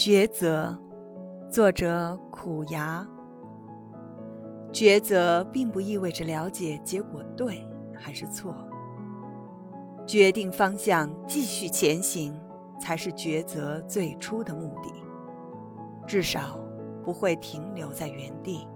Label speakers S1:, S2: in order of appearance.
S1: 抉择，作者苦牙。抉择并不意味着了解结果对还是错。决定方向，继续前行，才是抉择最初的目的，至少不会停留在原地。